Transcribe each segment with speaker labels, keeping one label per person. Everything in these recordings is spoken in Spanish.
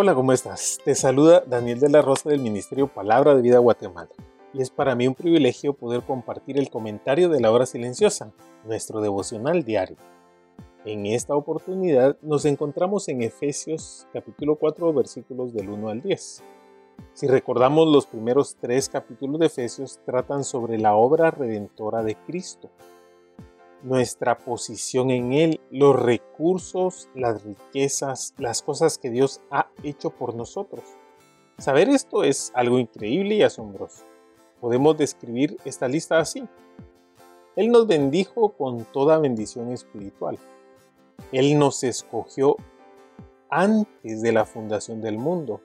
Speaker 1: Hola, ¿cómo estás? Te saluda Daniel de la Rosa del Ministerio Palabra de Vida Guatemala. Y es para mí un privilegio poder compartir el comentario de la hora silenciosa, nuestro devocional diario. En esta oportunidad nos encontramos en Efesios capítulo 4 versículos del 1 al 10. Si recordamos los primeros tres capítulos de Efesios tratan sobre la obra redentora de Cristo nuestra posición en Él, los recursos, las riquezas, las cosas que Dios ha hecho por nosotros. Saber esto es algo increíble y asombroso. Podemos describir esta lista así. Él nos bendijo con toda bendición espiritual. Él nos escogió antes de la fundación del mundo.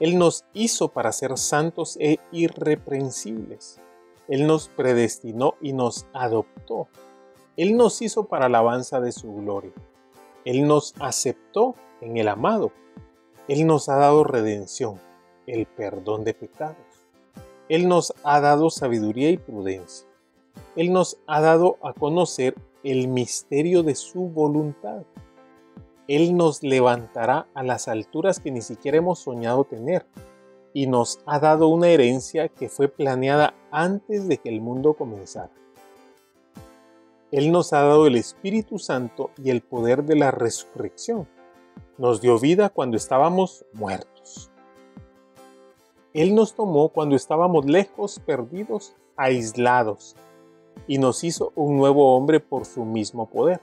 Speaker 1: Él nos hizo para ser santos e irreprensibles. Él nos predestinó y nos adoptó. Él nos hizo para alabanza de su gloria. Él nos aceptó en el amado. Él nos ha dado redención, el perdón de pecados. Él nos ha dado sabiduría y prudencia. Él nos ha dado a conocer el misterio de su voluntad. Él nos levantará a las alturas que ni siquiera hemos soñado tener y nos ha dado una herencia que fue planeada antes de que el mundo comenzara. Él nos ha dado el Espíritu Santo y el poder de la resurrección. Nos dio vida cuando estábamos muertos. Él nos tomó cuando estábamos lejos, perdidos, aislados, y nos hizo un nuevo hombre por su mismo poder.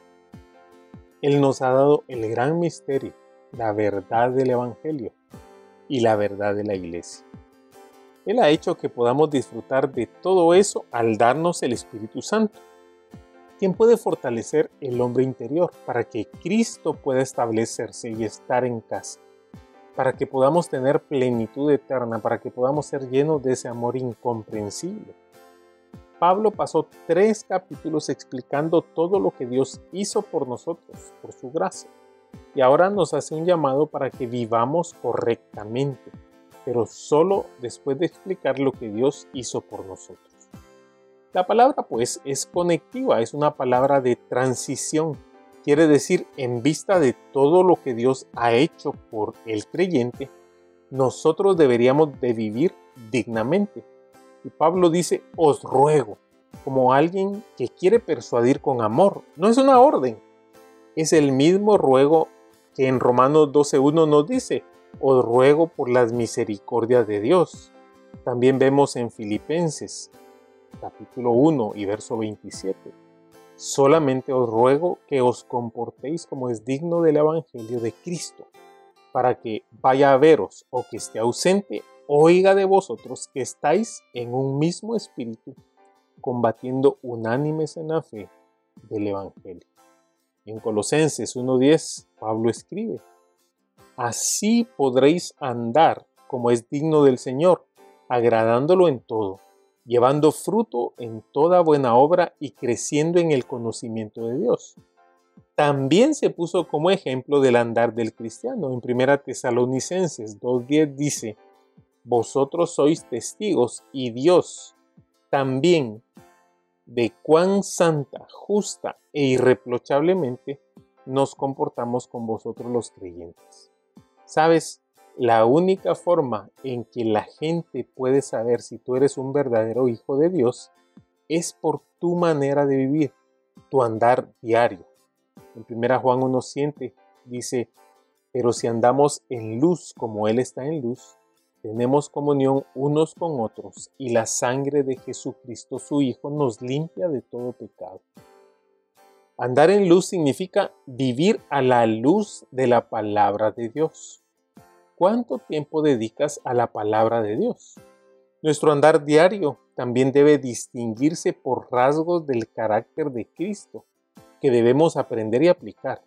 Speaker 1: Él nos ha dado el gran misterio, la verdad del Evangelio y la verdad de la Iglesia. Él ha hecho que podamos disfrutar de todo eso al darnos el Espíritu Santo ¿Quién puede fortalecer el hombre interior para que Cristo pueda establecerse y estar en casa, para que podamos tener plenitud eterna, para que podamos ser llenos de ese amor incomprensible. Pablo pasó tres capítulos explicando todo lo que Dios hizo por nosotros, por su gracia, y ahora nos hace un llamado para que vivamos correctamente, pero solo después de explicar lo que Dios hizo por nosotros. La palabra pues es conectiva, es una palabra de transición. Quiere decir, en vista de todo lo que Dios ha hecho por el creyente, nosotros deberíamos de vivir dignamente. Y Pablo dice, os ruego, como alguien que quiere persuadir con amor. No es una orden, es el mismo ruego que en Romanos 12.1 nos dice, os ruego por las misericordias de Dios. También vemos en Filipenses capítulo 1 y verso 27. Solamente os ruego que os comportéis como es digno del Evangelio de Cristo, para que vaya a veros o que esté ausente, oiga de vosotros que estáis en un mismo espíritu, combatiendo unánimes en la fe del Evangelio. En Colosenses 1.10, Pablo escribe, Así podréis andar como es digno del Señor, agradándolo en todo llevando fruto en toda buena obra y creciendo en el conocimiento de Dios. También se puso como ejemplo del andar del cristiano. En 1 Tesalonicenses 2.10 dice, Vosotros sois testigos y Dios también de cuán santa, justa e irreprochablemente nos comportamos con vosotros los creyentes. Sabes, la única forma en que la gente puede saber si tú eres un verdadero hijo de Dios es por tu manera de vivir, tu andar diario. En 1 Juan 1.7 dice, pero si andamos en luz como Él está en luz, tenemos comunión unos con otros y la sangre de Jesucristo su Hijo nos limpia de todo pecado. Andar en luz significa vivir a la luz de la palabra de Dios. ¿Cuánto tiempo dedicas a la palabra de Dios? Nuestro andar diario también debe distinguirse por rasgos del carácter de Cristo que debemos aprender y aplicar.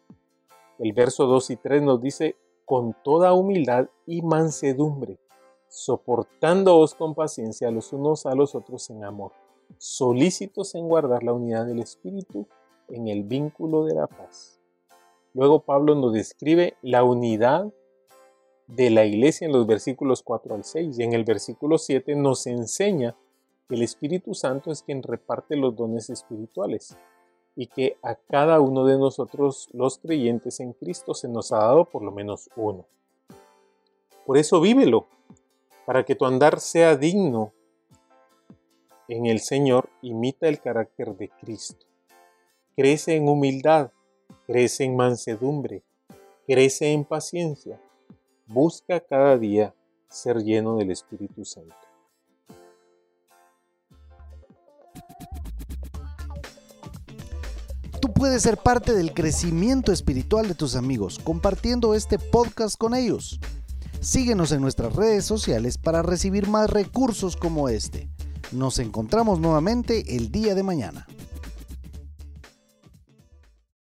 Speaker 1: El verso 2 y 3 nos dice, con toda humildad y mansedumbre, soportándoos con paciencia los unos a los otros en amor, solícitos en guardar la unidad del Espíritu en el vínculo de la paz. Luego Pablo nos describe la unidad de la iglesia en los versículos 4 al 6 y en el versículo 7 nos enseña que el Espíritu Santo es quien reparte los dones espirituales y que a cada uno de nosotros los creyentes en Cristo se nos ha dado por lo menos uno. Por eso vívelo, para que tu andar sea digno en el Señor, imita el carácter de Cristo. Crece en humildad, crece en mansedumbre, crece en paciencia, busca cada día ser lleno del Espíritu Santo.
Speaker 2: Tú puedes ser parte del crecimiento espiritual de tus amigos compartiendo este podcast con ellos. Síguenos en nuestras redes sociales para recibir más recursos como este. Nos encontramos nuevamente el día de mañana.